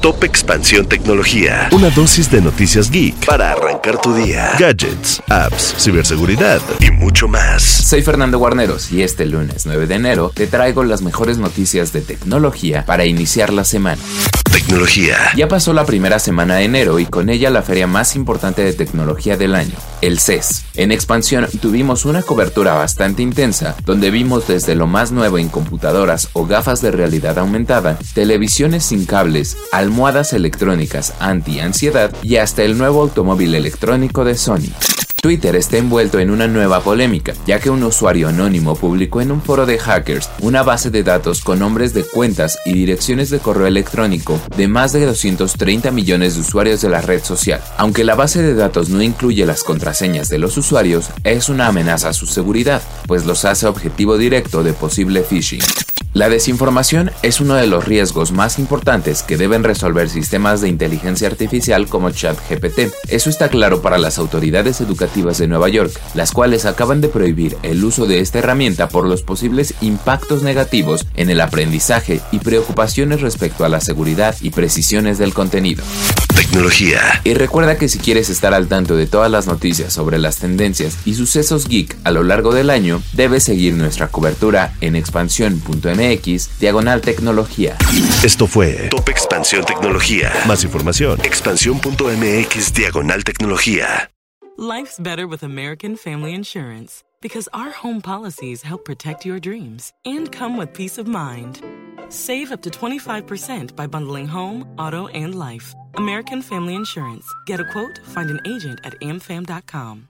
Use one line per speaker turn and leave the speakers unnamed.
Top Expansión Tecnología. Una dosis de noticias geek para arrancar tu día. Gadgets, apps, ciberseguridad y mucho más.
Soy Fernando Guarneros y este lunes 9 de enero te traigo las mejores noticias de tecnología para iniciar la semana.
Tecnología.
Ya pasó la primera semana de enero y con ella la feria más importante de tecnología del año, el CES. En expansión tuvimos una cobertura bastante intensa donde vimos desde lo más nuevo en computadoras o gafas de realidad aumentada, televisiones sin cables, almohadas electrónicas anti-ansiedad y hasta el nuevo automóvil electrónico de Sony. Twitter está envuelto en una nueva polémica, ya que un usuario anónimo publicó en un foro de hackers una base de datos con nombres de cuentas y direcciones de correo electrónico de más de 230 millones de usuarios de la red social. Aunque la base de datos no incluye las contraseñas de los usuarios, es una amenaza a su seguridad, pues los hace objetivo directo de posible phishing. La desinformación es uno de los riesgos más importantes que deben resolver sistemas de inteligencia artificial como ChatGPT. Eso está claro para las autoridades educativas de Nueva York, las cuales acaban de prohibir el uso de esta herramienta por los posibles impactos negativos en el aprendizaje y preocupaciones respecto a la seguridad y precisiones del contenido.
Tecnología.
Y recuerda que si quieres estar al tanto de todas las noticias sobre las tendencias y sucesos geek a lo largo del año, debes seguir nuestra cobertura en expansión.mx diagonal tecnología.
Esto fue Top Expansión Tecnología. Más información. Expansión.mx diagonal tecnología.
Life's better with American Family Insurance because our home policies help protect your dreams and come with peace of mind. Save up to 25% by bundling home, auto, and life. American Family Insurance. Get a quote, find an agent at amfam.com.